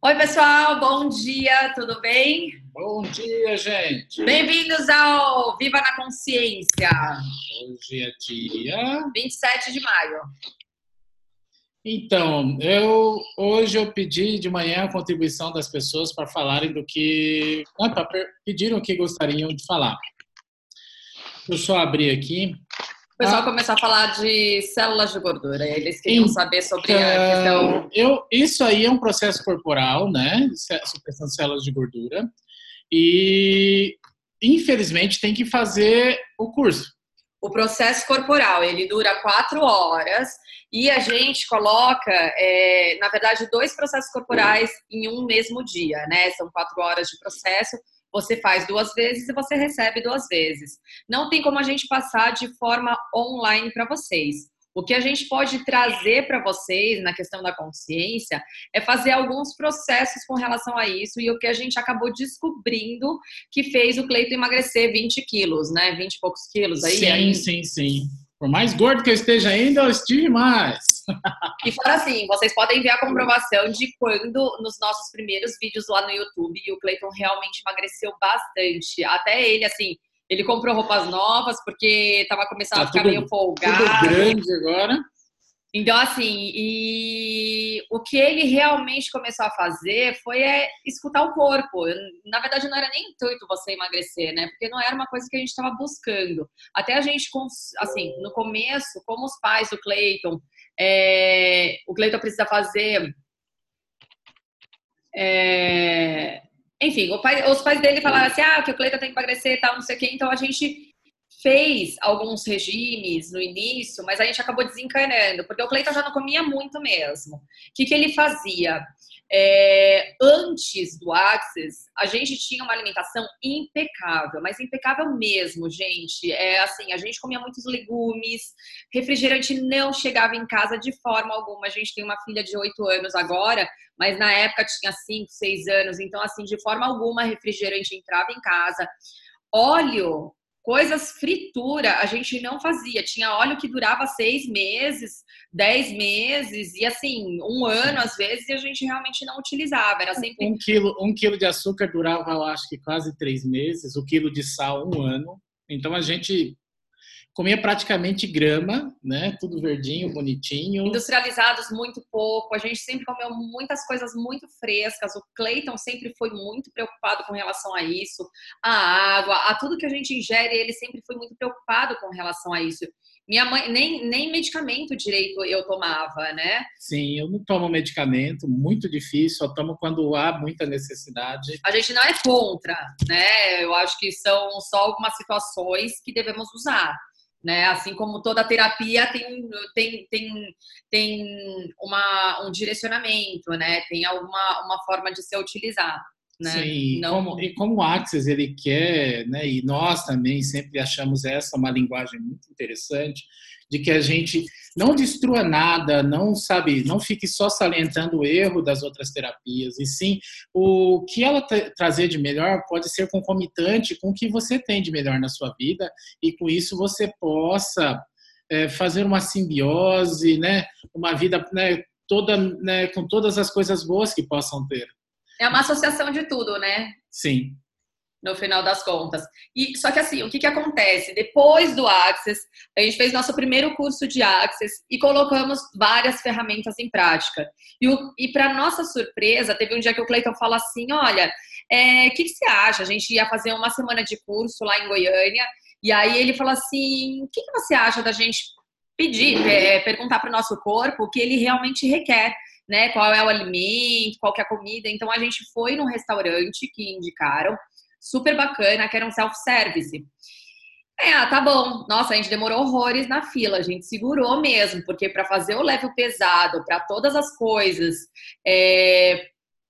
Oi, pessoal, bom dia, tudo bem? Bom dia, gente. Bem-vindos ao Viva na Consciência. Hoje é dia 27 de maio. Então, eu hoje eu pedi de manhã a contribuição das pessoas para falarem do que, ah, para pediram o que gostariam de falar. Deixa eu só abrir aqui. O pessoal ah. começou a falar de células de gordura. Eles queriam então, saber sobre a questão. Eu, isso aí é um processo corporal, né? Supressão de células de gordura. E, infelizmente, tem que fazer o curso. O processo corporal, ele dura quatro horas e a gente coloca, é, na verdade, dois processos corporais em um mesmo dia, né? São quatro horas de processo você faz duas vezes e você recebe duas vezes. Não tem como a gente passar de forma online para vocês. O que a gente pode trazer para vocês na questão da consciência é fazer alguns processos com relação a isso e o que a gente acabou descobrindo que fez o Cleito emagrecer 20 quilos, né? 20 e poucos quilos aí. Sim, aí. sim, sim. Por mais gordo que eu esteja ainda, eu estive mais. E fora assim, vocês podem ver a comprovação de quando nos nossos primeiros vídeos lá no YouTube o Clayton realmente emagreceu bastante. Até ele, assim, ele comprou roupas novas porque estava começando tá a ficar tudo, meio folgado. Tudo grande agora. Então, assim, e o que ele realmente começou a fazer foi é, escutar o corpo. Na verdade, não era nem intuito você emagrecer, né? Porque não era uma coisa que a gente estava buscando. Até a gente, assim, no começo, como os pais do Clayton, é, o Cleiton precisa fazer. É, enfim, pai, os pais dele falaram assim: ah, que o Cleiton tem que emagrecer e tal, não sei o quê. Então a gente fez alguns regimes no início, mas a gente acabou desencanando, porque o Cleiton já não comia muito mesmo. O que, que ele fazia? É, antes do Axis, a gente tinha uma alimentação impecável, mas impecável mesmo, gente. É assim, a gente comia muitos legumes, refrigerante não chegava em casa de forma alguma. A gente tem uma filha de 8 anos agora, mas na época tinha 5, 6 anos, então assim, de forma alguma refrigerante entrava em casa. Óleo Coisas fritura a gente não fazia. Tinha óleo que durava seis meses, dez meses, e assim, um ano às vezes, e a gente realmente não utilizava. Era sempre. Um quilo, um quilo de açúcar durava, eu acho que quase três meses, o quilo de sal, um ano. Então a gente comia praticamente grama, né? Tudo verdinho, bonitinho. Industrializados muito pouco. A gente sempre comeu muitas coisas muito frescas. O Clayton sempre foi muito preocupado com relação a isso. A água, a tudo que a gente ingere, ele sempre foi muito preocupado com relação a isso. Minha mãe, nem, nem medicamento direito eu tomava, né? Sim, eu não tomo medicamento, muito difícil, só tomo quando há muita necessidade. A gente não é contra, né? Eu acho que são só algumas situações que devemos usar né? Assim como toda terapia tem, tem, tem, tem uma, um direcionamento, né? Tem alguma uma forma de se utilizar. Né? Sim, Não... como, e como o Axis ele quer, né, e nós também sempre achamos essa uma linguagem muito interessante, de que a gente não destrua nada, não sabe, não fique só salientando o erro das outras terapias, e sim o que ela trazer de melhor pode ser concomitante com o que você tem de melhor na sua vida, e com isso você possa é, fazer uma simbiose, né, uma vida né, toda, né, com todas as coisas boas que possam ter. É uma associação de tudo, né? Sim no final das contas. E só que assim, o que que acontece? Depois do Access, a gente fez nosso primeiro curso de Access e colocamos várias ferramentas em prática. E, e para nossa surpresa, teve um dia que o Cleiton falou assim: olha, o é, que, que você acha? A gente ia fazer uma semana de curso lá em Goiânia. E aí ele falou assim: o que, que você acha da gente pedir, é, perguntar para o nosso corpo o que ele realmente requer? Né, qual é o alimento, qual é a comida. Então a gente foi num restaurante que indicaram super bacana, que era um self-service. É, ah, tá bom. Nossa, a gente demorou horrores na fila, a gente segurou mesmo, porque para fazer o level pesado, para todas as coisas, é,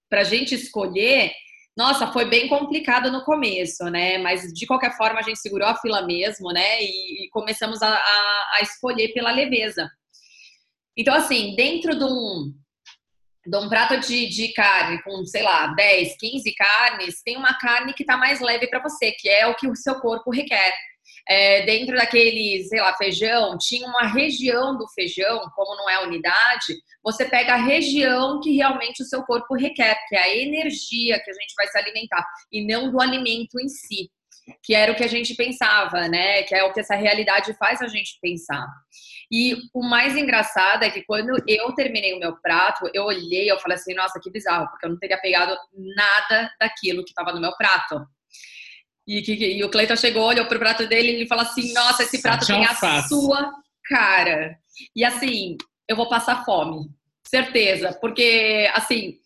para a gente escolher, nossa, foi bem complicado no começo, né? Mas de qualquer forma a gente segurou a fila mesmo, né? E, e começamos a, a, a escolher pela leveza. Então, assim, dentro de um, de um prato de, de carne com, sei lá, 10, 15 carnes, tem uma carne que está mais leve para você, que é o que o seu corpo requer. é, dentro daquele, sei lá, feijão, tinha uma região do feijão, como não é unidade, você pega a região que realmente o seu corpo requer, que é a energia que a gente vai se alimentar, e não do alimento em si, que era o que a gente pensava, né? Que é o que essa realidade faz a gente pensar. E o mais engraçado é que quando eu terminei o meu prato, eu olhei, eu falei assim, nossa, que bizarro, porque eu não teria pegado nada daquilo que estava no meu prato. E, que, e o Cleiton chegou, olhou pro prato dele e ele falou assim: Nossa, esse prato tem a sua cara. E assim, eu vou passar fome, certeza, porque assim,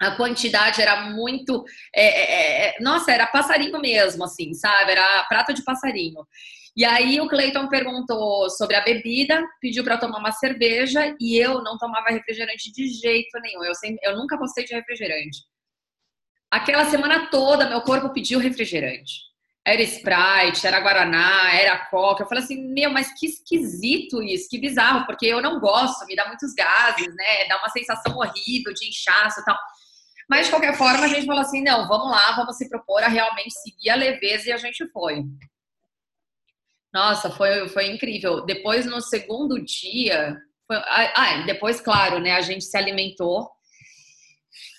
a quantidade era muito. É, é, é, nossa, era passarinho mesmo, assim, sabe? Era prato de passarinho. E aí o Cleiton perguntou sobre a bebida, pediu para tomar uma cerveja e eu não tomava refrigerante de jeito nenhum. Eu, sempre, eu nunca gostei de refrigerante. Aquela semana toda, meu corpo pediu refrigerante. Era Sprite, era Guaraná, era Coca. Eu falei assim, meu, mas que esquisito isso, que bizarro, porque eu não gosto, me dá muitos gases, né? Dá uma sensação horrível de inchaço e tal. Mas, de qualquer forma, a gente falou assim, não, vamos lá, vamos se propor a realmente seguir a leveza e a gente foi. Nossa, foi, foi incrível. Depois, no segundo dia, foi, ah, ah depois, claro, né, a gente se alimentou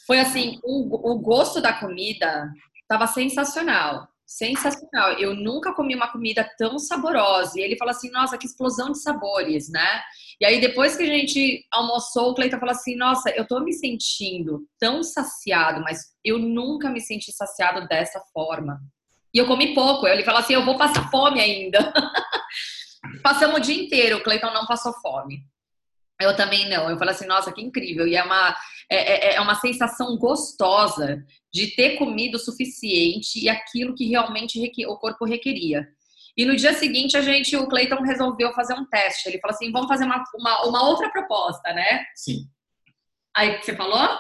foi assim, o, o gosto da comida estava sensacional. Sensacional. Eu nunca comi uma comida tão saborosa. E ele falou assim: nossa, que explosão de sabores, né? E aí, depois que a gente almoçou, o Cleiton falou assim: nossa, eu tô me sentindo tão saciado, mas eu nunca me senti saciado dessa forma. E eu comi pouco. Ele falou assim: eu vou passar fome ainda. Passamos o dia inteiro, o Cleiton não passou fome. Eu também não. Eu falei assim, nossa, que incrível. E é uma, é, é, é uma sensação gostosa de ter comido o suficiente e aquilo que realmente o corpo requeria. E no dia seguinte, a gente, o Cleiton resolveu fazer um teste. Ele falou assim: vamos fazer uma, uma, uma outra proposta, né? Sim. Aí você falou?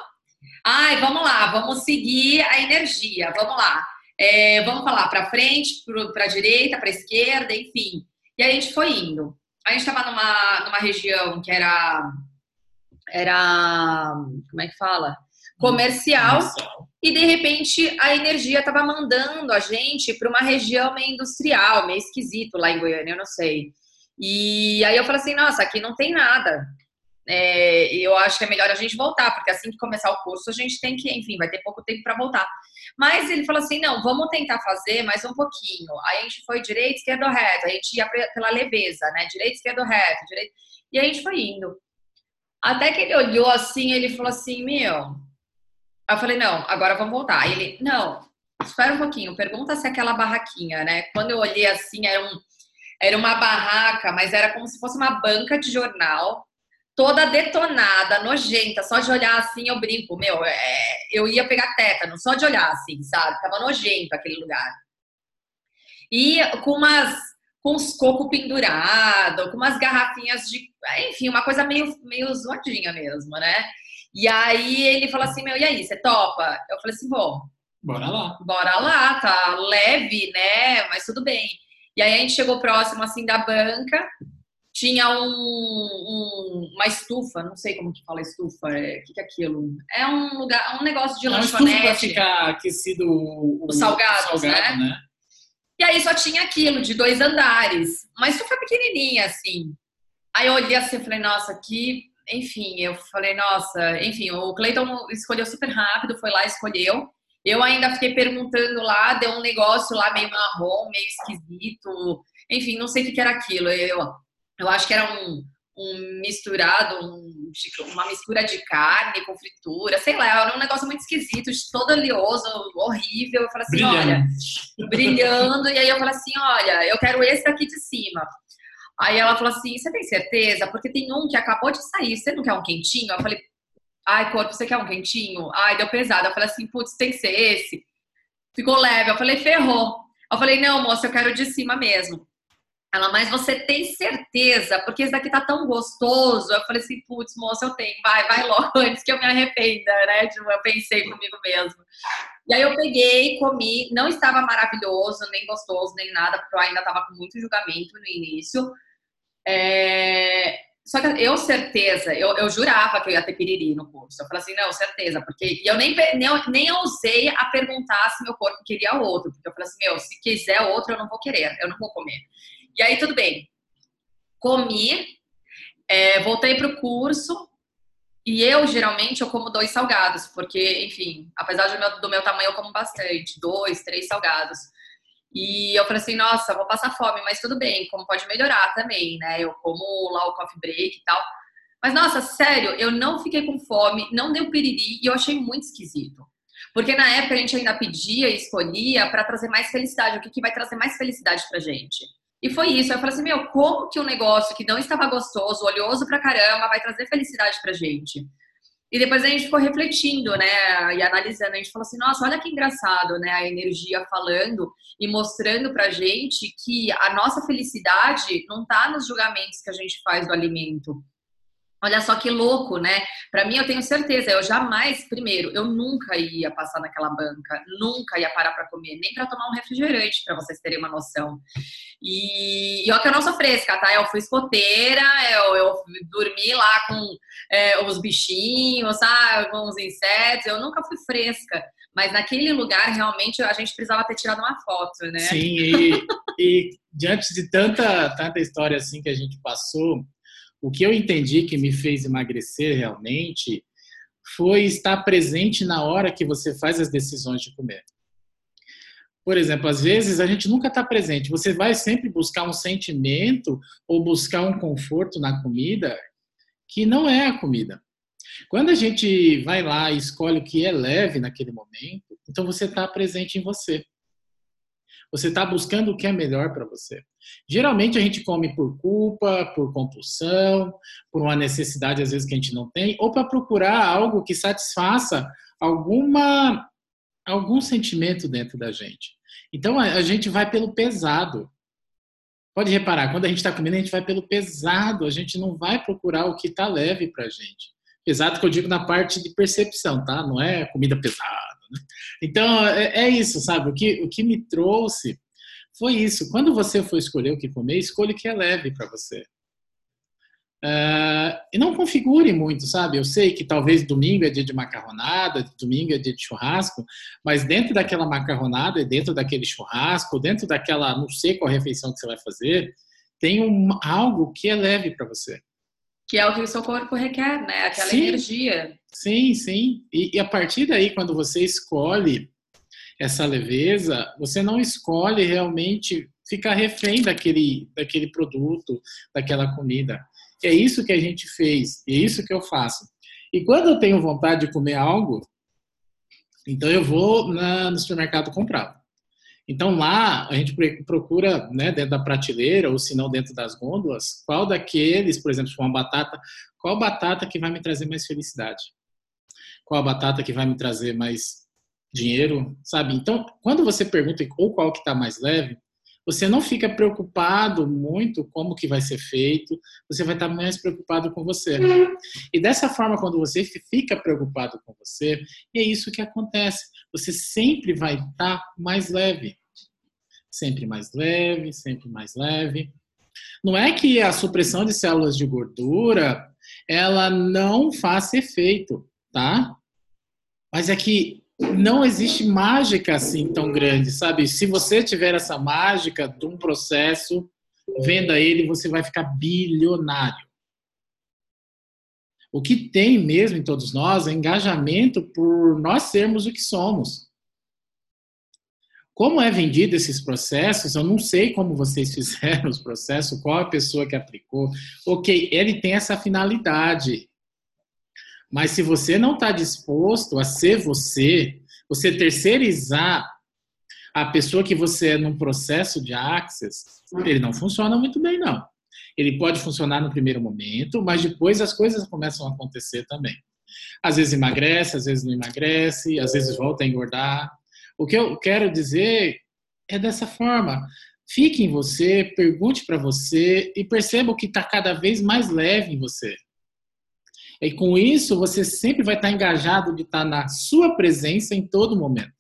Ai, vamos lá, vamos seguir a energia, vamos lá. É, vamos falar para frente, para direita, para esquerda, enfim. E a gente foi indo a gente estava numa, numa região que era era como é que fala comercial, comercial. e de repente a energia estava mandando a gente para uma região meio industrial, meio esquisito lá em Goiânia, eu não sei. E aí eu falei assim, nossa, aqui não tem nada. É, eu acho que é melhor a gente voltar, porque assim que começar o curso a gente tem que, enfim, vai ter pouco tempo para voltar. Mas ele falou assim: não, vamos tentar fazer mais um pouquinho. Aí a gente foi direito, esquerdo, reto. A gente ia pela leveza, né? Direito, esquerdo, reto, direito. E a gente foi indo. Até que ele olhou assim, ele falou assim: meu. Eu falei: não, agora vamos voltar. Aí ele: não, espera um pouquinho, pergunta se aquela barraquinha, né? Quando eu olhei assim, era, um, era uma barraca, mas era como se fosse uma banca de jornal toda detonada, nojenta, só de olhar assim eu brinco, meu, é, eu ia pegar tétano, só de olhar assim, sabe? Tava nojento aquele lugar. E com umas com os cocos pendurados, com umas garrafinhas de, enfim, uma coisa meio meio zoadinha mesmo, né? E aí ele falou assim, meu, e aí, você topa? Eu falei assim, bom, bora lá. Bora lá, tá leve, né? Mas tudo bem. E aí a gente chegou próximo assim da banca tinha um, um, uma estufa, não sei como que fala estufa, é, o que, que é aquilo? É um lugar, um negócio de é lanchonete. Para ficar aquecido o, os salgados, o salgado, né? né? E aí só tinha aquilo, de dois andares. Uma estufa pequenininha, assim. Aí eu olhei assim e falei, nossa, que... Enfim, eu falei, nossa... Enfim, o Cleiton escolheu super rápido, foi lá, escolheu. Eu ainda fiquei perguntando lá, deu um negócio lá meio marrom, meio esquisito. Enfim, não sei o que era aquilo. Eu eu acho que era um, um misturado, um, uma mistura de carne com fritura, sei lá, era um negócio muito esquisito, todo oleoso, horrível. Eu falei assim, olha, brilhando, e aí eu falei assim, olha, eu quero esse daqui de cima. Aí ela falou assim, você tem certeza? Porque tem um que acabou de sair, você não quer um quentinho? Eu falei, ai, corpo, você quer um quentinho? Ai, deu pesado. Eu falei assim, putz, tem que ser esse. Ficou leve. Eu falei, ferrou. Eu falei, não, moça, eu quero de cima mesmo. Ela, mas você tem certeza? Porque esse daqui tá tão gostoso. Eu falei assim, putz, moça, eu tenho. Vai, vai logo, antes que eu me arrependa, né? Tipo, eu pensei comigo mesmo. E aí eu peguei, comi. Não estava maravilhoso, nem gostoso, nem nada, porque eu ainda tava com muito julgamento no início. É... só que eu, certeza, eu, eu jurava que eu ia ter piriri no curso. Eu falei assim, não, certeza, porque eu nem, nem, nem ousei a perguntar se meu corpo queria outro. Porque eu falei assim, meu, se quiser outro, eu não vou querer, eu não vou comer. E aí, tudo bem. Comi, é, voltei pro curso, e eu, geralmente, eu como dois salgados, porque, enfim, apesar do meu, do meu tamanho, eu como bastante. Dois, três salgados. E eu falei assim, nossa, vou passar fome, mas tudo bem, como pode melhorar também, né? Eu como lá o coffee break e tal. Mas, nossa, sério, eu não fiquei com fome, não deu piriri e eu achei muito esquisito. Porque na época a gente ainda pedia e escolhia para trazer mais felicidade, o que, que vai trazer mais felicidade pra gente. E foi isso. Eu falei assim, meu, como que um negócio que não estava gostoso, oleoso pra caramba, vai trazer felicidade pra gente? E depois a gente ficou refletindo, né, e analisando. A gente falou assim, nossa, olha que engraçado, né, a energia falando e mostrando pra gente que a nossa felicidade não tá nos julgamentos que a gente faz do alimento. Olha só que louco, né? Para mim, eu tenho certeza, eu jamais, primeiro, eu nunca ia passar naquela banca, nunca ia parar para comer, nem para tomar um refrigerante, para vocês terem uma noção. E, e que eu não sou fresca, tá? Eu fui escoteira, eu, eu dormi lá com é, os bichinhos, sabe? Com os insetos, eu nunca fui fresca. Mas naquele lugar, realmente, a gente precisava ter tirado uma foto, né? Sim, e, e diante de tanta, tanta história assim que a gente passou, o que eu entendi que me fez emagrecer realmente foi estar presente na hora que você faz as decisões de comer. Por exemplo, às vezes a gente nunca está presente. Você vai sempre buscar um sentimento ou buscar um conforto na comida que não é a comida. Quando a gente vai lá e escolhe o que é leve naquele momento, então você está presente em você. Você está buscando o que é melhor para você. Geralmente a gente come por culpa, por compulsão, por uma necessidade às vezes que a gente não tem, ou para procurar algo que satisfaça alguma algum sentimento dentro da gente. Então a, gente vai pelo pesado. Pode reparar, quando a gente está comendo, a gente vai pelo pesado, a gente não vai procurar o que está leve para a gente. Pesado que eu digo na parte de percepção, tá? Não é comida pesada? Então, é, é, isso, sabe? O que, o que me trouxe foi isso. Quando você for escolher o que comer, escolha o que é leve para você. Uh, e não configure muito, sabe? Eu sei que talvez domingo é dia de macarronada, domingo é dia de churrasco, mas dentro daquela macarronada, dentro daquele churrasco, dentro daquela, não sei qual refeição que você vai fazer, tem um, algo que é leve para você. Que é o que o seu corpo requer, né? Aquela sim, energia. Sim, sim. E, e a partir daí, quando você escolhe essa leveza, você não escolhe realmente ficar refém daquele, daquele produto, daquela comida. É isso que a gente fez, é isso que eu faço. E quando eu tenho vontade de comer algo, então eu vou na, no supermercado comprar. Então lá a gente procura, né, dentro da prateleira ou se não dentro das gôndolas, qual daqueles, por exemplo, se for uma batata, qual batata que vai me trazer mais felicidade? Qual batata que vai me trazer mais dinheiro, sabe? Então, quando você pergunta ou qual que está mais leve, você não fica preocupado muito como que vai ser feito, você vai estar mais preocupado com você. E dessa forma, quando você fica preocupado com você, é isso que acontece você sempre vai estar mais leve. Sempre mais leve, sempre mais leve. Não é que a supressão de células de gordura ela não faça efeito, tá? Mas é que não existe mágica assim tão grande, sabe? Se você tiver essa mágica de um processo, venda ele, você vai ficar bilionário. O que tem mesmo em todos nós é engajamento por nós sermos o que somos. Como é vendido esses processos, eu não sei como vocês fizeram os processos, qual a pessoa que aplicou. Ok, ele tem essa finalidade. Mas se você não está disposto a ser você, você terceirizar a pessoa que você é num processo de access, ele não funciona muito bem, não. Ele pode funcionar no primeiro momento, mas depois as coisas começam a acontecer também. Às vezes emagrece, às vezes não emagrece, às vezes volta a engordar. O que eu quero dizer é dessa forma. Fique em você, pergunte para você e perceba o que está cada vez mais leve em você. E com isso, você sempre vai estar engajado de estar na sua presença em todo momento.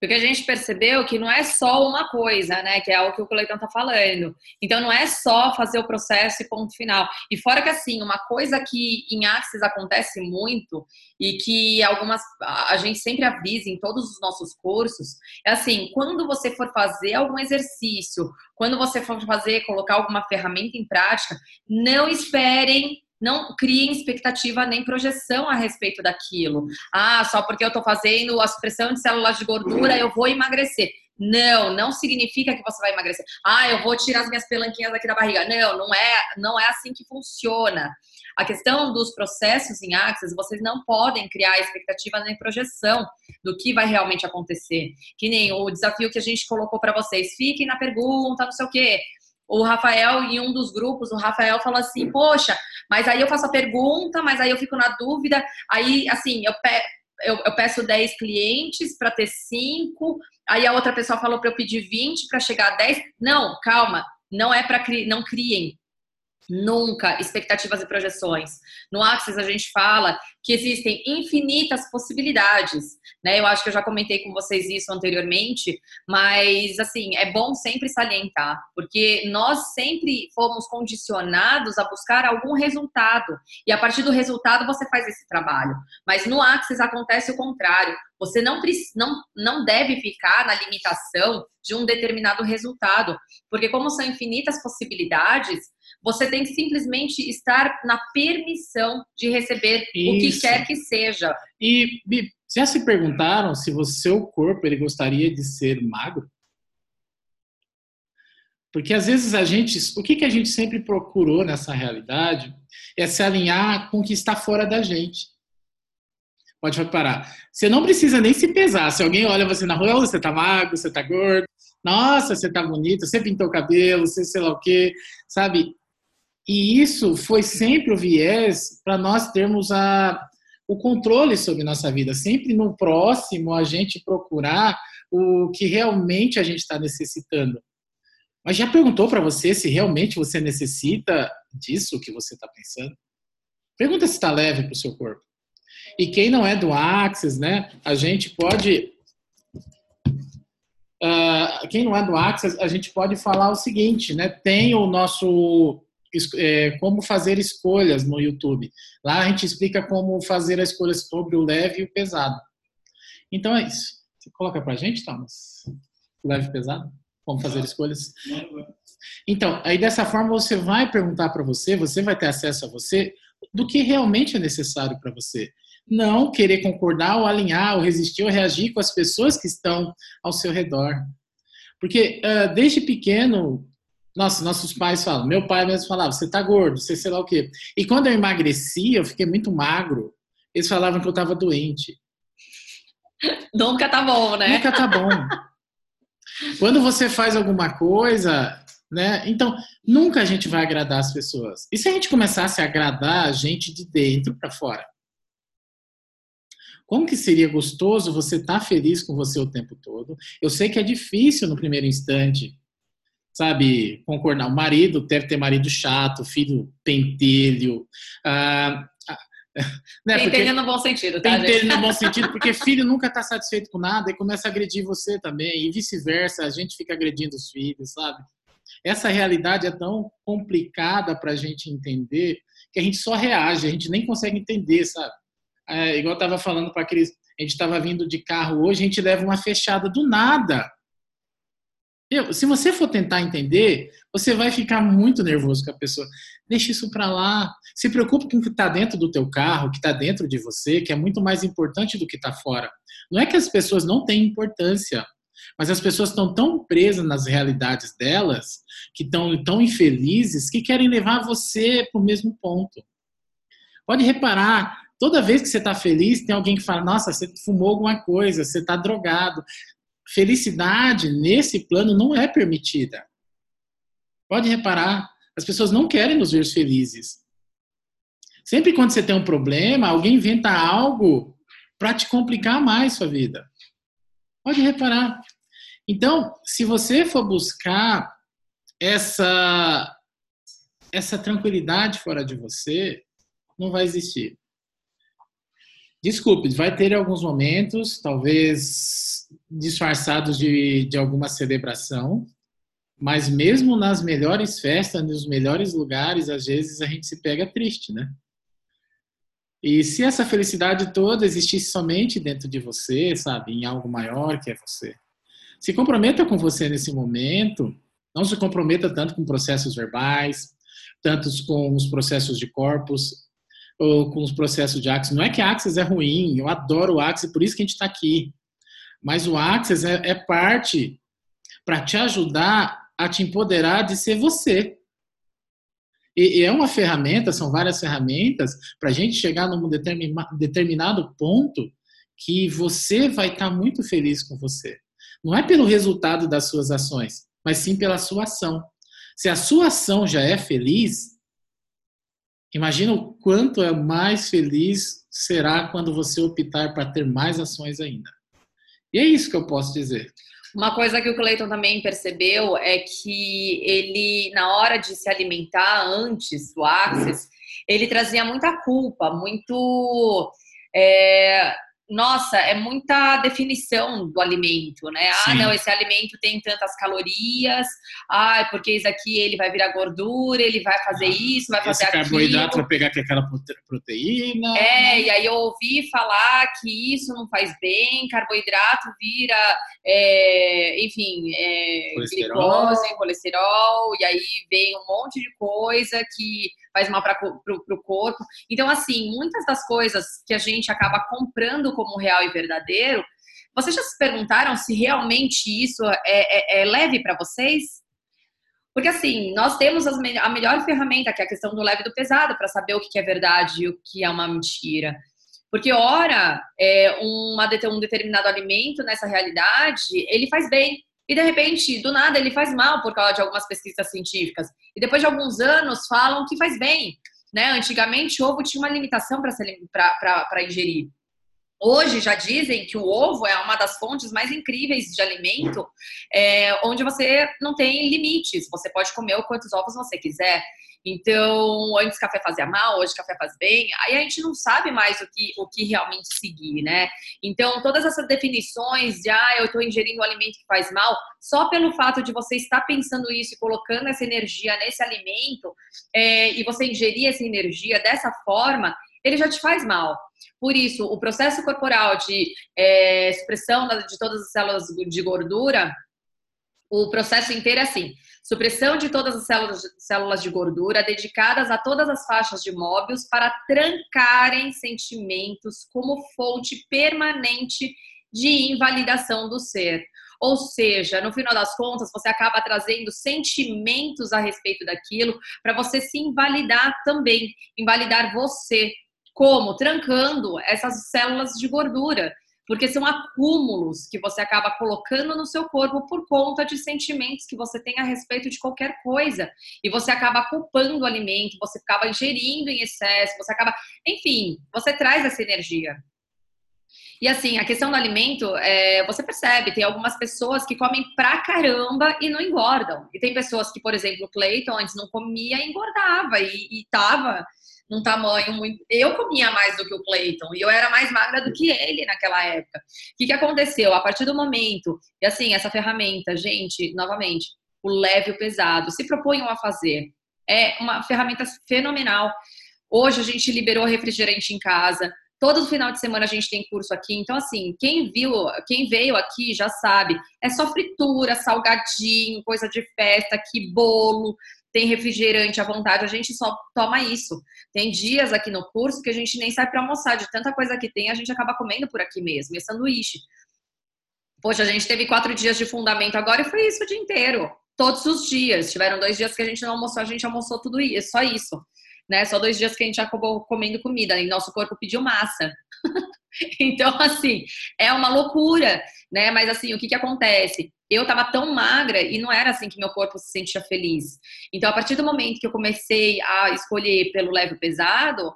Porque a gente percebeu que não é só uma coisa, né? Que é o que o Coleitão tá falando. Então não é só fazer o processo e ponto final. E fora que assim, uma coisa que em Axis acontece muito e que algumas a gente sempre avisa em todos os nossos cursos, é assim, quando você for fazer algum exercício, quando você for fazer, colocar alguma ferramenta em prática, não esperem não criem expectativa nem projeção a respeito daquilo. Ah, só porque eu estou fazendo a supressão de células de gordura, eu vou emagrecer. Não, não significa que você vai emagrecer. Ah, eu vou tirar as minhas pelanquinhas aqui da barriga. Não, não é, não é assim que funciona. A questão dos processos em Axis, vocês não podem criar expectativa nem projeção do que vai realmente acontecer. Que nem o desafio que a gente colocou para vocês. Fiquem na pergunta, não sei o quê o Rafael, em um dos grupos, o Rafael falou assim: Poxa, mas aí eu faço a pergunta, mas aí eu fico na dúvida. Aí, assim, eu, pe eu, eu peço 10 clientes para ter 5. Aí a outra pessoa falou para eu pedir 20 para chegar a 10. Não, calma, não é para cri não criem. Nunca expectativas e projeções. No Axis a gente fala que existem infinitas possibilidades, né? Eu acho que eu já comentei com vocês isso anteriormente, mas assim, é bom sempre salientar, porque nós sempre fomos condicionados a buscar algum resultado, e a partir do resultado você faz esse trabalho. Mas no Axis acontece o contrário. Você não, não, não deve ficar na limitação de um determinado resultado, porque como são infinitas possibilidades, você tem que simplesmente estar na permissão de receber Isso. o que quer que seja. E Bi, já se perguntaram se o seu corpo ele gostaria de ser magro? Porque às vezes a gente, o que, que a gente sempre procurou nessa realidade é se alinhar com o que está fora da gente. Pode reparar. Você não precisa nem se pesar. Se alguém olha você na rua, você tá magro, você tá gordo. Nossa, você tá bonito, você pintou o cabelo, você sei lá o quê, sabe? E isso foi sempre o viés para nós termos a, o controle sobre nossa vida. Sempre no próximo a gente procurar o que realmente a gente está necessitando. Mas já perguntou para você se realmente você necessita disso que você está pensando? Pergunta se está leve para o seu corpo. E quem não é do Axis, né? A gente pode. Uh, quem não é do Axis, a gente pode falar o seguinte, né? Tem o nosso é, como fazer escolhas no YouTube. Lá a gente explica como fazer as escolhas sobre o leve e o pesado. Então é isso. Você coloca pra gente, Thomas? Leve e pesado? Como fazer escolhas? Então, aí dessa forma você vai perguntar para você, você vai ter acesso a você do que realmente é necessário para você. Não querer concordar ou alinhar, ou resistir ou reagir com as pessoas que estão ao seu redor. Porque uh, desde pequeno, nossa, nossos pais falam. Meu pai mesmo falava, você tá gordo, você sei lá o quê. E quando eu emagreci, eu fiquei muito magro. Eles falavam que eu tava doente. Nunca tá bom, né? Nunca tá bom. quando você faz alguma coisa, né? Então, nunca a gente vai agradar as pessoas. E se a gente começasse a agradar a gente de dentro para fora? Como que seria gostoso você estar tá feliz com você o tempo todo? Eu sei que é difícil no primeiro instante, sabe, concordar. O marido deve ter marido chato, filho pentelho. Ah, ah né, pentelho no bom sentido, tá? Pentelho gente? no bom sentido, porque filho nunca está satisfeito com nada e começa a agredir você também, e vice-versa, a gente fica agredindo os filhos, sabe? Essa realidade é tão complicada para a gente entender que a gente só reage, a gente nem consegue entender, sabe? É, igual eu estava falando para a Cris, a gente estava vindo de carro hoje, a gente leva uma fechada do nada. Se você for tentar entender, você vai ficar muito nervoso com a pessoa. Deixa isso para lá. Se preocupe com o que está dentro do teu carro, que está dentro de você, que é muito mais importante do que está fora. Não é que as pessoas não têm importância, mas as pessoas estão tão presas nas realidades delas, que estão tão infelizes, que querem levar você para o mesmo ponto. Pode reparar, toda vez que você está feliz, tem alguém que fala: Nossa, você fumou alguma coisa, você está drogado felicidade nesse plano não é permitida. Pode reparar, as pessoas não querem nos ver felizes. Sempre quando você tem um problema, alguém inventa algo para te complicar mais sua vida. Pode reparar. Então, se você for buscar essa essa tranquilidade fora de você, não vai existir. Desculpe, vai ter alguns momentos, talvez disfarçados de, de alguma celebração, mas mesmo nas melhores festas, nos melhores lugares, às vezes a gente se pega triste, né? E se essa felicidade toda existisse somente dentro de você, sabe, em algo maior que é você, se comprometa com você nesse momento, não se comprometa tanto com processos verbais, tantos com os processos de corpos, ou com os processos de Axis. Não é que Axis é ruim, eu adoro o Axis, por isso que a gente está aqui. Mas o Axis é, é parte para te ajudar a te empoderar de ser você. E, e é uma ferramenta, são várias ferramentas, para a gente chegar num determina, determinado ponto que você vai estar tá muito feliz com você. Não é pelo resultado das suas ações, mas sim pela sua ação. Se a sua ação já é feliz, Imagina o quanto é mais feliz será quando você optar para ter mais ações ainda. E é isso que eu posso dizer. Uma coisa que o Cleiton também percebeu é que ele, na hora de se alimentar antes do Access, ele trazia muita culpa, muito. É, nossa, é muita definição do alimento, né? Ah, Sim. Não, esse alimento tem tantas calorias, ah, porque isso aqui ele vai virar gordura, ele vai fazer ah, isso, vai fazer aquilo. carboidrato vai pegar aquela proteína. É, né? e aí eu ouvi falar que isso não faz bem, carboidrato vira, é, enfim, é, colesterol. glicose, colesterol, e aí vem um monte de coisa que faz mal para o corpo. Então, assim, muitas das coisas que a gente acaba comprando como real e verdadeiro, vocês já se perguntaram se realmente isso é, é, é leve para vocês? Porque, assim, nós temos as, a melhor ferramenta, que é a questão do leve e do pesado, para saber o que é verdade e o que é uma mentira. Porque, ora, é, uma, um determinado alimento nessa realidade, ele faz bem, e de repente, do nada, ele faz mal por causa de algumas pesquisas científicas. E depois de alguns anos falam que faz bem. Né? Antigamente, ovo tinha uma limitação para ingerir. Hoje já dizem que o ovo é uma das fontes mais incríveis de alimento, é, onde você não tem limites. Você pode comer quantos ovos você quiser. Então, antes café fazia mal, hoje café faz bem. Aí a gente não sabe mais o que, o que realmente seguir, né? Então, todas essas definições de, ah, eu estou ingerindo um alimento que faz mal, só pelo fato de você estar pensando isso e colocando essa energia nesse alimento, é, e você ingerir essa energia dessa forma, ele já te faz mal. Por isso, o processo corporal de é, supressão de todas as células de gordura, o processo inteiro é assim Supressão de todas as células, células de gordura dedicadas a todas as faixas de móbios para trancarem sentimentos como fonte permanente de invalidação do ser. Ou seja, no final das contas, você acaba trazendo sentimentos a respeito daquilo para você se invalidar também, invalidar você. Como? Trancando essas células de gordura porque são acúmulos que você acaba colocando no seu corpo por conta de sentimentos que você tem a respeito de qualquer coisa. E você acaba culpando o alimento, você acaba ingerindo em excesso, você acaba. Enfim, você traz essa energia. E assim, a questão do alimento, é, você percebe, tem algumas pessoas que comem pra caramba e não engordam. E tem pessoas que, por exemplo, o Cleiton antes não comia e engordava e, e tava num tamanho muito. Eu comia mais do que o Clayton e eu era mais magra do que ele naquela época. O que, que aconteceu? A partir do momento, e assim, essa ferramenta, gente, novamente, o leve e o pesado, se proponham a fazer. É uma ferramenta fenomenal. Hoje a gente liberou refrigerante em casa. Todo final de semana a gente tem curso aqui. Então, assim, quem viu, quem veio aqui já sabe. É só fritura, salgadinho, coisa de festa, que bolo, tem refrigerante à vontade, a gente só toma isso. Tem dias aqui no curso que a gente nem sai para almoçar, de tanta coisa que tem, a gente acaba comendo por aqui mesmo, e sanduíche. Poxa, a gente teve quatro dias de fundamento agora e foi isso o dia inteiro. Todos os dias. Tiveram dois dias que a gente não almoçou, a gente almoçou tudo isso, só isso. Né? Só dois dias que a gente acabou comendo comida e nosso corpo pediu massa. então, assim, é uma loucura, né? Mas assim, o que que acontece? Eu tava tão magra e não era assim que meu corpo se sentia feliz. Então, a partir do momento que eu comecei a escolher pelo leve pesado,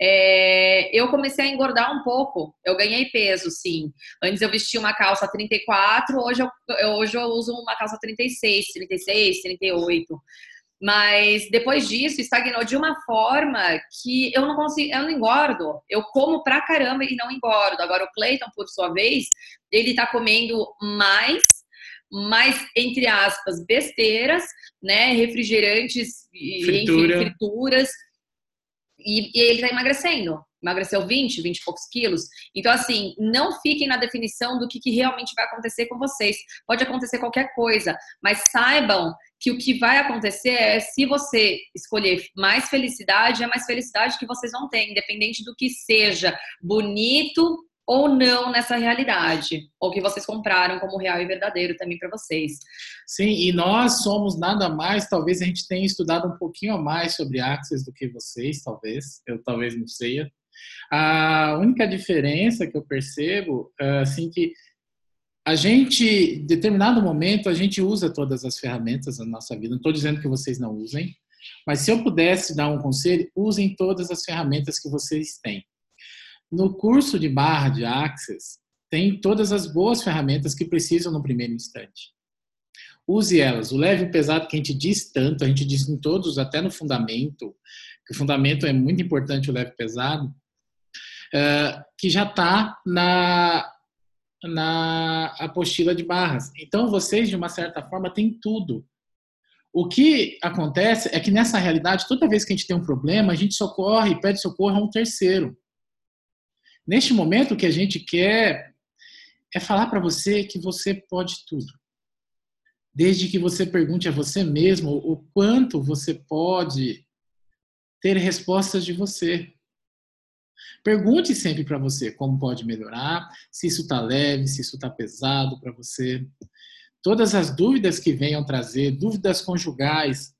é, eu comecei a engordar um pouco. Eu ganhei peso, sim. Antes eu vestia uma calça 34, hoje eu, hoje eu uso uma calça 36, 36, 38. Mas depois disso, estagnou de uma forma que eu não consigo, eu não engordo. Eu como pra caramba e não engordo. Agora, o Clayton, por sua vez, ele tá comendo mais, mais, entre aspas, besteiras, né? Refrigerantes, Fritura. enfim, frituras. E, e ele tá emagrecendo emagreceu 20, 20 e poucos quilos. Então, assim, não fiquem na definição do que, que, realmente vai acontecer com vocês. Pode acontecer qualquer coisa, mas saibam que o que vai acontecer é se você escolher mais felicidade, é mais felicidade que vocês vão ter, independente do que seja bonito ou não nessa realidade, ou que vocês compraram como real e verdadeiro também para vocês. Sim, e nós somos nada mais, talvez a gente tenha estudado um pouquinho mais sobre Axis do que vocês, talvez, eu talvez não sei. A única diferença que eu percebo, assim, que a gente, em determinado momento, a gente usa todas as ferramentas na nossa vida. Não estou dizendo que vocês não usem, mas se eu pudesse dar um conselho, usem todas as ferramentas que vocês têm. No curso de barra de Access, tem todas as boas ferramentas que precisam no primeiro instante. Use elas. O leve e o pesado que a gente diz tanto, a gente diz em todos, até no fundamento, que o fundamento é muito importante, o leve e pesado, uh, que já está na, na apostila de barras. Então, vocês, de uma certa forma, têm tudo. O que acontece é que nessa realidade, toda vez que a gente tem um problema, a gente socorre, pede socorro a um terceiro. Neste momento, o que a gente quer é falar para você que você pode tudo. Desde que você pergunte a você mesmo o quanto você pode ter respostas de você. Pergunte sempre para você como pode melhorar, se isso está leve, se isso está pesado para você. Todas as dúvidas que venham trazer, dúvidas conjugais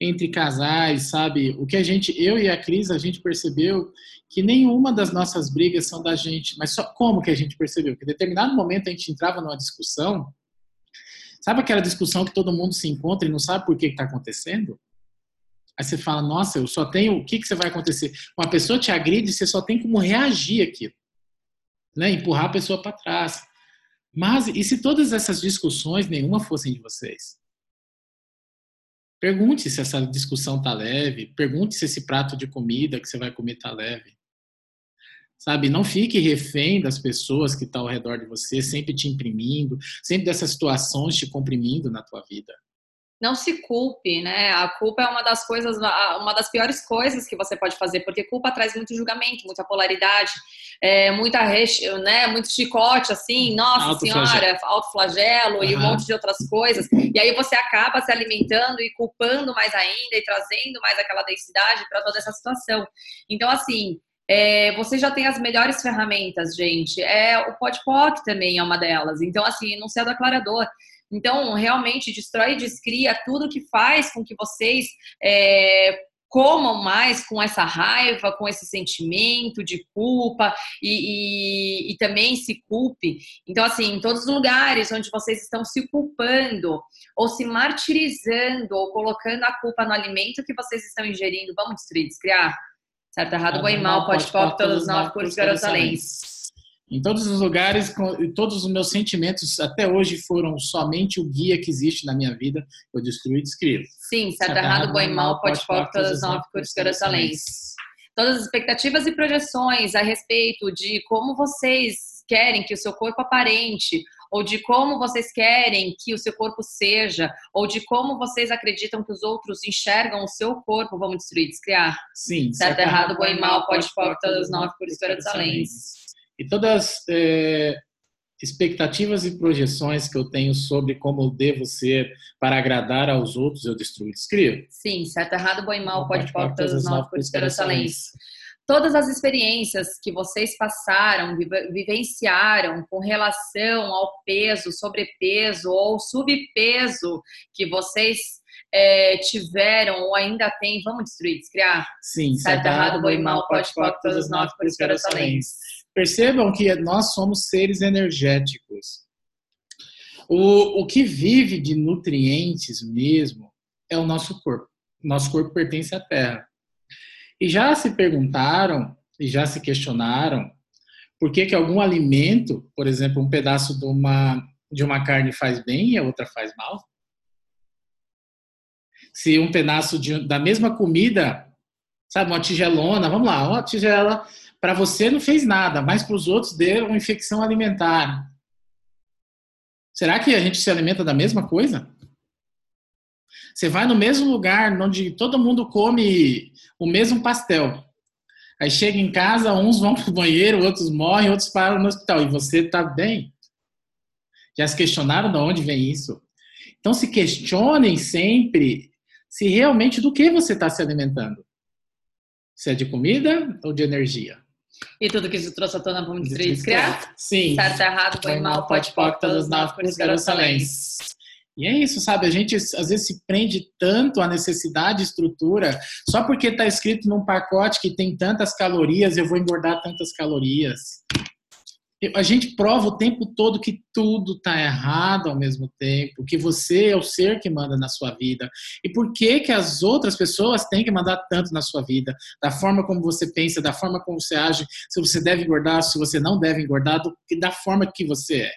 entre casais, sabe? O que a gente, eu e a Cris, a gente percebeu que nenhuma das nossas brigas são da gente. Mas só como que a gente percebeu? Que em determinado momento a gente entrava numa discussão. Sabe aquela discussão que todo mundo se encontra e não sabe por que está acontecendo? Aí você fala, nossa, eu só tenho. O que, que você vai acontecer? Uma pessoa te agride, você só tem como reagir aquilo. Né? Empurrar a pessoa para trás. Mas e se todas essas discussões nenhuma fossem de vocês? Pergunte se essa discussão tá leve. Pergunte se esse prato de comida que você vai comer tá leve. Sabe, não fique refém das pessoas que estão ao redor de você, sempre te imprimindo, sempre dessas situações te comprimindo na tua vida não se culpe, né? A culpa é uma das coisas, uma das piores coisas que você pode fazer, porque culpa traz muito julgamento, muita polaridade, é, muita, né, muito chicote, assim, nossa alto senhora, flagelo. alto flagelo uhum. e um monte de outras coisas. E aí você acaba se alimentando e culpando mais ainda e trazendo mais aquela densidade para toda essa situação. Então, assim, é, você já tem as melhores ferramentas, gente. É, o PodPoc também é uma delas. Então, assim, enunciado aclarador. Então, realmente, destrói e descria tudo que faz com que vocês é, comam mais com essa raiva, com esse sentimento de culpa e, e, e, também se culpe. Então, assim, em todos os lugares onde vocês estão se culpando ou se martirizando ou colocando a culpa no alimento que vocês estão ingerindo, vamos destruir, descriar? Certo, errado, bom e mal, pode pode todos nós, por garotalenses. Em todos os lugares, todos os meus sentimentos até hoje foram somente o guia que existe na minha vida. Eu destruo e descrevo. Sim, certo, errado, bom e mal, pode foco, todas as nove cores Jerusaléns. Todas as expectativas e projeções a respeito de como vocês querem que o seu corpo aparente, ou de como vocês querem que o seu corpo seja, ou de como vocês acreditam que os outros enxergam o seu corpo, vamos destruir, descriar. Sim. Certo, errado, bom e mal, pode foco, todas as nove cores Jerusaléns. E todas é, expectativas e projeções que eu tenho sobre como eu devo ser para agradar aos outros, eu destruo e descrevo. Sim, certo, errado, bom e mal, pode pôr todas as nove por excelência. Todas as experiências que vocês passaram, vivenciaram com relação ao peso, sobrepeso ou subpeso que vocês é, tiveram ou ainda têm, vamos destruir, descriar? Sim, certo, errado, bom e mal, pode pôr todas as nove por excelência. Percebam que nós somos seres energéticos. O, o que vive de nutrientes mesmo é o nosso corpo. Nosso corpo pertence à Terra. E já se perguntaram e já se questionaram por que, que algum alimento, por exemplo, um pedaço de uma, de uma carne faz bem e a outra faz mal? Se um pedaço de, da mesma comida, sabe, uma tigelona, vamos lá, uma tigela, para você não fez nada, mas para os outros deu uma infecção alimentar. Será que a gente se alimenta da mesma coisa? Você vai no mesmo lugar onde todo mundo come o mesmo pastel. Aí chega em casa, uns vão para o banheiro, outros morrem, outros param no hospital. E você está bem? Já se questionaram de onde vem isso? Então se questionem sempre se realmente do que você está se alimentando. Se é de comida ou de energia. E tudo que isso trouxe à tona vamos criar? Sim. Certo, errado, bom e mal, pode, pode, todas nove, por isso e é isso, sabe? A gente às vezes se prende tanto à necessidade, estrutura, só porque está escrito num pacote que tem tantas calorias, eu vou engordar tantas calorias. A gente prova o tempo todo que tudo está errado ao mesmo tempo, que você é o ser que manda na sua vida. E por que que as outras pessoas têm que mandar tanto na sua vida? Da forma como você pensa, da forma como você age, se você deve engordar, se você não deve engordar, da forma que você é.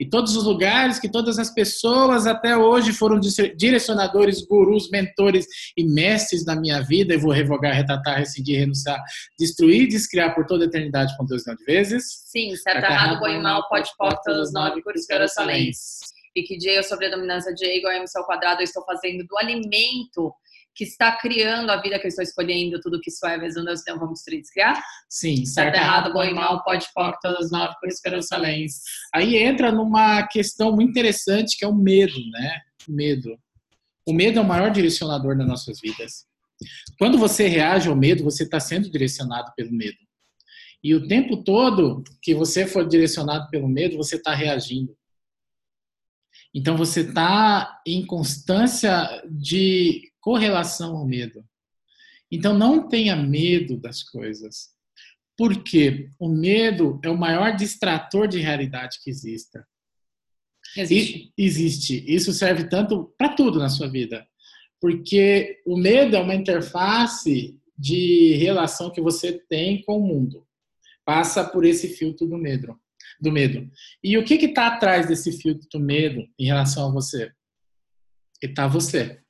E todos os lugares que todas as pessoas até hoje foram direcionadores, gurus, mentores e mestres da minha vida, eu vou revogar, retratar, rescindir, renunciar, destruir, descriar por toda a eternidade com Deus não de vezes. Sim, certo, errado, bom e mal, pode, pode, todos nove, por isso que eu E que J sobre a dominância de E igual a ao quadrado, eu estou fazendo do alimento que está criando a vida que eu estou escolhendo, tudo que isso é, um Deus então vamos criar? Sim, certo, certo errado, bom e mal, pode, pode, todas nove, por esperança além. Aí entra numa questão muito interessante que é o medo, né? O medo. O medo é o maior direcionador das nossas vidas. Quando você reage ao medo, você está sendo direcionado pelo medo. E o tempo todo que você for direcionado pelo medo, você está reagindo. Então você está em constância de correlação ao medo. Então não tenha medo das coisas. Porque o medo é o maior distrator de realidade que exista. Existe. E, existe. Isso serve tanto para tudo na sua vida. Porque o medo é uma interface de relação que você tem com o mundo. Passa por esse filtro do medo. Do medo. E o que está atrás desse filtro do medo em relação a você? Está você.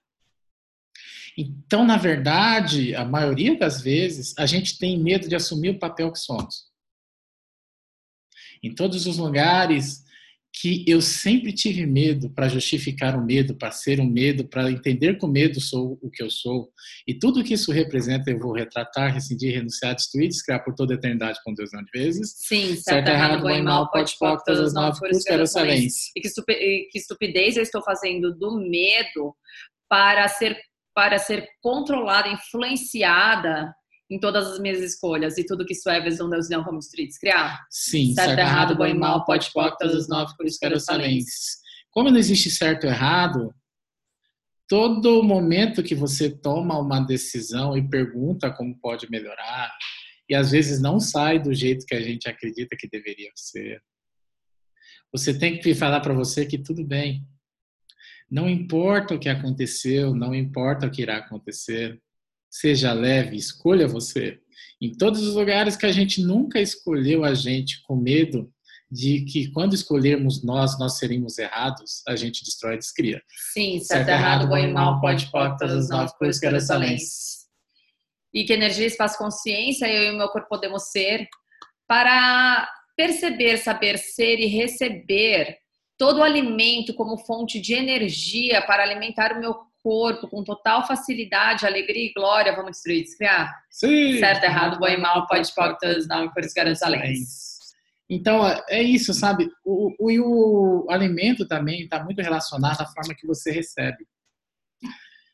Então, na verdade, a maioria das vezes, a gente tem medo de assumir o papel que somos. Em todos os lugares que eu sempre tive medo para justificar o medo, para ser um medo, para entender que o medo sou o que eu sou. E tudo que isso representa eu vou retratar, rescindir, renunciar, destruir, descriar por toda a eternidade com Deus não de vezes. Sim, certo, errado, bom e mal, pode, pode, todas as nove, por isso quero E que estupidez eu estou fazendo do medo para ser para ser controlada, influenciada em todas as minhas escolhas e tudo que isso é, vezes um Deus não como streets criar? Sim, certo, certo errado, bom e mal, pode, pode, todas as nove, por isso quero excelência. Como não existe certo ou errado, todo momento que você toma uma decisão e pergunta como pode melhorar, e às vezes não sai do jeito que a gente acredita que deveria ser, você tem que falar para você que tudo bem, não importa o que aconteceu, não importa o que irá acontecer, seja leve, escolha você. Em todos os lugares que a gente nunca escolheu a gente com medo de que quando escolhermos nós, nós seremos errados, a gente destrói e descria. Sim, certo, errado, bom e mal, pode, pode, todas as nove coisas que excelência. E que energia, espaço, consciência, eu e o meu corpo podemos ser para perceber, saber ser e receber todo o alimento como fonte de energia para alimentar o meu corpo com total facilidade, alegria e glória, vamos destruir, descriar? Sim. Certo, errado, bom e mal, pode, pode, todos não, por isso além. Então, é isso, sabe? O, o, o alimento também está muito relacionado à forma que você recebe.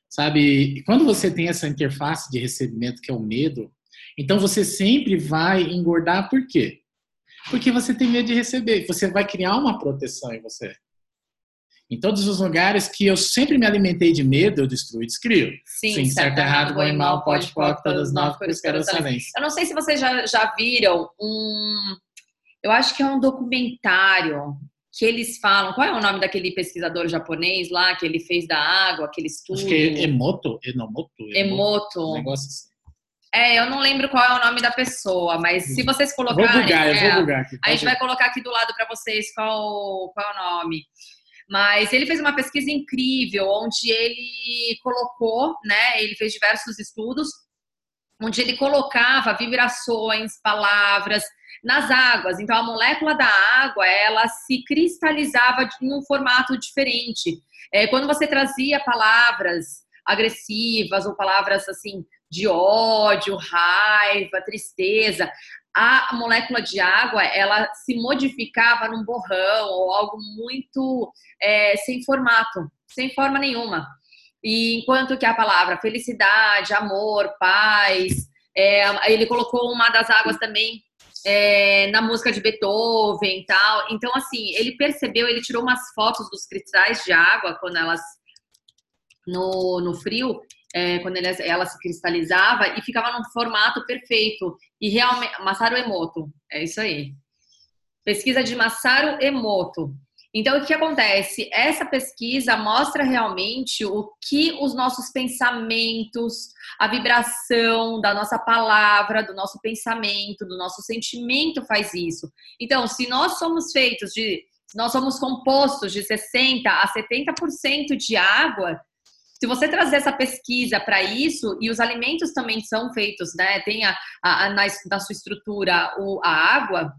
Sabe? Quando você tem essa interface de recebimento, que é o medo, então você sempre vai engordar, por quê? Porque você tem medo de receber. Você vai criar uma proteção em você. Em todos os lugares que eu sempre me alimentei de medo, eu destruo e descrio. Sim, Sim certo, errado, bom e mal, pode, pode, todas nove, por isso Eu não sei se vocês já, já viram um... Eu acho que é um documentário que eles falam. Qual é o nome daquele pesquisador japonês lá que ele fez da água, aquele estudo? Acho que é Emoto. Enomoto. Emoto. Um negócio assim. É, eu não lembro qual é o nome da pessoa, mas se vocês colocarem. Vou bugar, é, eu vou bugar aqui. A gente vai colocar aqui do lado para vocês qual, qual é o nome. Mas ele fez uma pesquisa incrível, onde ele colocou, né? Ele fez diversos estudos, onde ele colocava vibrações, palavras nas águas. Então, a molécula da água, ela se cristalizava em um formato diferente. É, quando você trazia palavras agressivas ou palavras assim de ódio, raiva, tristeza, a molécula de água ela se modificava num borrão ou algo muito é, sem formato, sem forma nenhuma. E enquanto que a palavra felicidade, amor, paz, é, ele colocou uma das águas também é, na música de Beethoven e tal. Então, assim, ele percebeu, ele tirou umas fotos dos cristais de água quando elas no, no frio, é, quando ele, ela se cristalizava e ficava num formato perfeito. E realmente, Masaru Emoto, é isso aí. Pesquisa de Masaru Emoto. Então, o que acontece? Essa pesquisa mostra realmente o que os nossos pensamentos, a vibração da nossa palavra, do nosso pensamento, do nosso sentimento faz isso. Então, se nós somos feitos de, nós somos compostos de 60 a 70% de água, se você trazer essa pesquisa para isso, e os alimentos também são feitos, né? Tem a, a, a na, na, sua estrutura o, a água,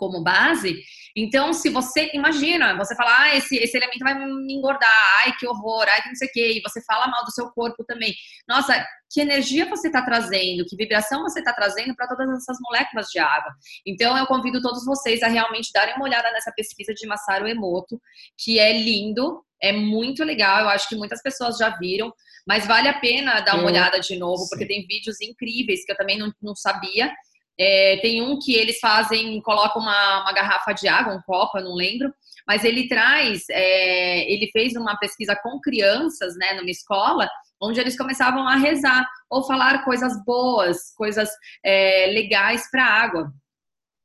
como base. Então, se você imagina, você fala, ah, esse, esse elemento vai me engordar, ai, que horror, ai, que não sei o quê, e você fala mal do seu corpo também. Nossa, que energia você está trazendo, que vibração você está trazendo para todas essas moléculas de água. Então, eu convido todos vocês a realmente darem uma olhada nessa pesquisa de Masaru Emoto, que é lindo, é muito legal, eu acho que muitas pessoas já viram, mas vale a pena dar uma olhada de novo, porque tem vídeos incríveis que eu também não, não sabia. É, tem um que eles fazem, colocam uma, uma, garrafa de água, um copo, eu não lembro, mas ele traz, é, ele fez uma pesquisa com crianças, né, numa escola, onde eles começavam a rezar ou falar coisas boas, coisas é, legais para a água,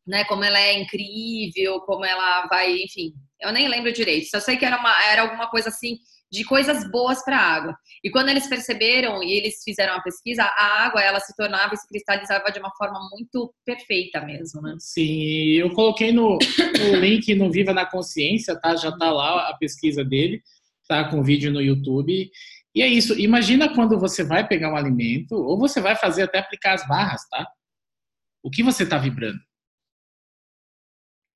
né, como ela é incrível, como ela vai, enfim, eu nem lembro direito. Só sei que era, uma, era alguma coisa assim de coisas boas para a água. E quando eles perceberam e eles fizeram a pesquisa, a água ela se tornava e se cristalizava de uma forma muito perfeita mesmo, né? Sim, eu coloquei no, no link no Viva na Consciência, tá? Já tá lá a pesquisa dele, tá com vídeo no YouTube. E é isso. Imagina quando você vai pegar um alimento ou você vai fazer até aplicar as barras, tá? O que você está vibrando?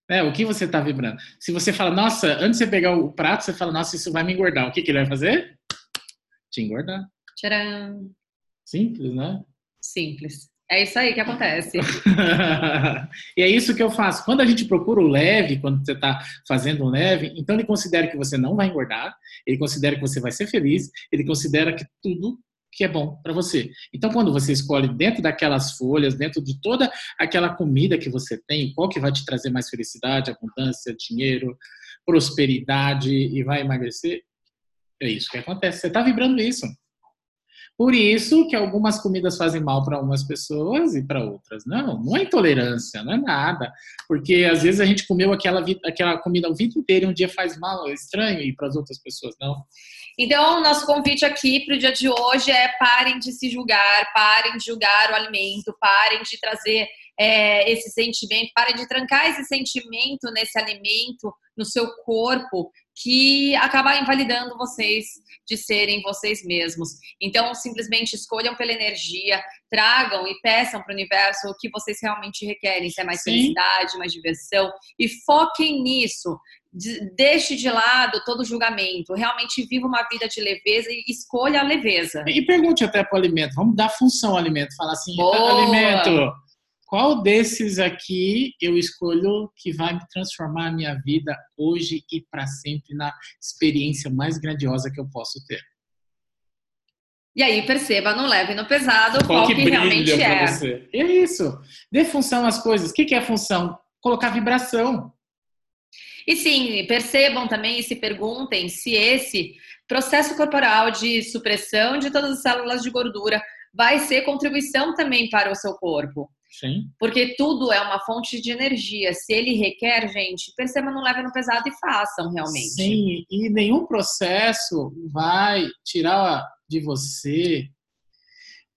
É, o que você está vibrando? Se você fala, nossa, antes de você pegar o prato, você fala, nossa, isso vai me engordar. O que, que ele vai fazer? Te engordar. Tcharam! Simples, né? Simples. É isso aí que acontece. e é isso que eu faço. Quando a gente procura o leve, quando você está fazendo um leve, então ele considera que você não vai engordar, ele considera que você vai ser feliz, ele considera que tudo que é bom para você. Então, quando você escolhe dentro daquelas folhas, dentro de toda aquela comida que você tem, qual que vai te trazer mais felicidade, abundância, dinheiro, prosperidade e vai emagrecer, é isso que acontece. Você está vibrando isso. Por isso que algumas comidas fazem mal para algumas pessoas e para outras. Não, não é intolerância, não é nada. Porque às vezes a gente comeu aquela, aquela comida a vida inteira e um dia faz mal, é estranho, e para as outras pessoas não. Então, nosso convite aqui para o dia de hoje é parem de se julgar, parem de julgar o alimento, parem de trazer é, esse sentimento, parem de trancar esse sentimento nesse alimento, no seu corpo, que acaba invalidando vocês de serem vocês mesmos. Então, simplesmente escolham pela energia, tragam e peçam para o universo o que vocês realmente requerem, se é mais Sim. felicidade, mais diversão, e foquem nisso deixe de lado todo julgamento, realmente viva uma vida de leveza e escolha a leveza. E pergunte até para o alimento, vamos dar função ao alimento, falar assim, Boa. alimento, qual desses aqui eu escolho que vai me transformar a minha vida hoje e para sempre na experiência mais grandiosa que eu posso ter? E aí perceba, não leve no pesado qual, qual que, que realmente é. Você. É isso. Dê função às coisas. O que é função? Colocar vibração. E sim, percebam também e se perguntem se esse processo corporal de supressão de todas as células de gordura vai ser contribuição também para o seu corpo. Sim. Porque tudo é uma fonte de energia. Se ele requer, gente, perceba, não leve no pesado e façam realmente. Sim, e nenhum processo vai tirar de você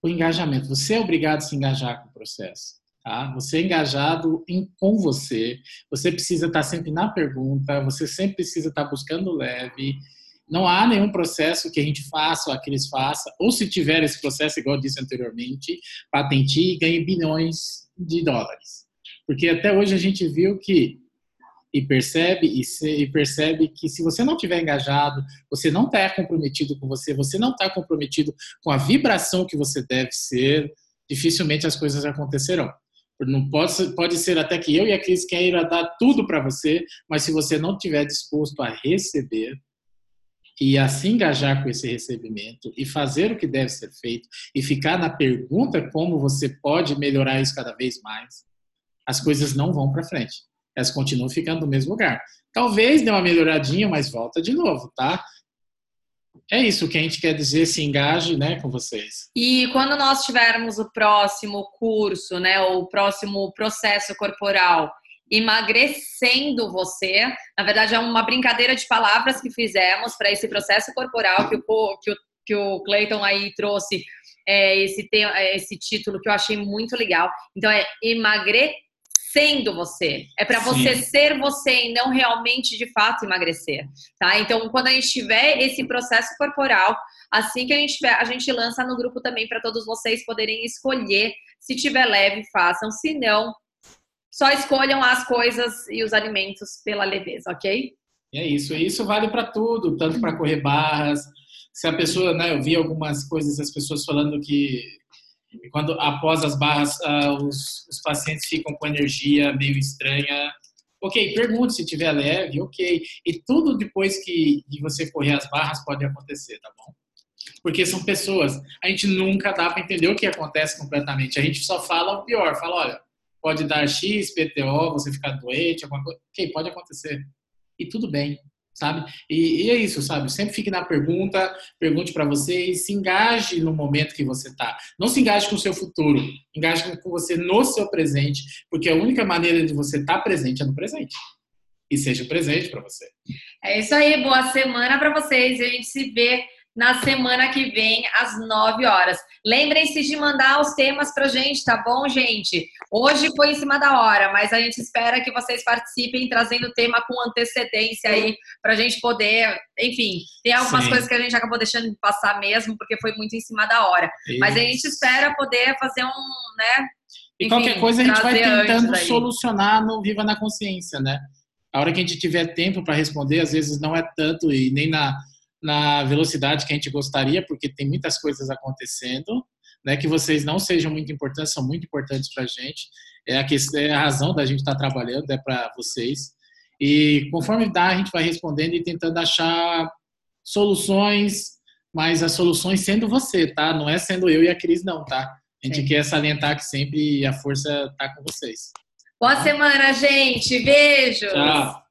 o engajamento. Você é obrigado a se engajar com o processo. Tá? Você é engajado em, com você, você precisa estar sempre na pergunta, você sempre precisa estar buscando leve. Não há nenhum processo que a gente faça ou aqueles façam, ou se tiver esse processo, igual eu disse anteriormente, patenteie e ganhe bilhões de dólares. Porque até hoje a gente viu que e percebe e, se, e, percebe que se você não tiver engajado, você não está comprometido com você, você não está comprometido com a vibração que você deve ser, dificilmente as coisas acontecerão. Não pode, pode ser até que eu e a Cris queira dar tudo para você, mas se você não estiver disposto a receber e a se engajar com esse recebimento e fazer o que deve ser feito e ficar na pergunta como você pode melhorar isso cada vez mais, as coisas não vão para frente elas continuam ficando no mesmo lugar. Talvez dê uma melhoradinha, mas volta de novo, tá? É isso que a gente quer dizer, se engaje né, com vocês. E quando nós tivermos o próximo curso, né, ou o próximo processo corporal, emagrecendo você, na verdade é uma brincadeira de palavras que fizemos para esse processo corporal que o, que o, que o Clayton aí trouxe é, esse, esse título que eu achei muito legal. Então é emagrecer sendo você. É para você ser você e não realmente de fato emagrecer, tá? Então, quando a gente tiver esse processo corporal, assim que a gente tiver, a gente lança no grupo também para todos vocês poderem escolher. Se tiver leve, façam. Se não, só escolham as coisas e os alimentos pela leveza, ok? É isso. E isso vale para tudo, tanto para correr barras. Se a pessoa, né, eu vi algumas coisas, as pessoas falando que quando após as barras uh, os, os, pacientes ficam com energia meio estranha. Ok, pergunte se tiver leve, ok. E tudo depois que você correr as barras pode acontecer, tá bom? Porque são pessoas. A gente nunca dá para entender o que acontece completamente. A gente só fala o pior. Fala, olha, pode dar X, PTO, você ficar doente, alguma coisa. Ok, pode acontecer. E tudo bem sabe? E, e, é isso, sabe? Sempre fique na pergunta, pergunte para você e se engaje no momento que você está. Não se engaje com o seu futuro, engaje com você no seu presente, porque a única maneira de você estar tá presente é no presente. E seja presente para você. É isso aí, boa semana para vocês. A gente se vê na semana que vem, às 9 horas. Lembrem-se de mandar os temas pra gente, tá bom, gente? Hoje foi em cima da hora, mas a gente espera que vocês participem trazendo o tema com antecedência aí, pra gente poder. Enfim, tem algumas Sim. coisas que a gente acabou deixando passar mesmo, porque foi muito em cima da hora. Isso. Mas a gente espera poder fazer um, né? E enfim, qualquer coisa a gente vai tentando solucionar no Viva na Consciência, né? A hora que a gente tiver tempo para responder, às vezes não é tanto e nem na na velocidade que a gente gostaria, porque tem muitas coisas acontecendo, né, que vocês não sejam muito importantes, são muito importantes para a gente. É a, questão, é a razão da gente estar tá trabalhando, é para vocês. E conforme dá, a gente vai respondendo e tentando achar soluções, mas as soluções sendo você, tá? Não é sendo eu e a Cris, não, tá? A gente Sim. quer salientar que sempre a força está com vocês. Boa semana, gente. Beijo. Tchau.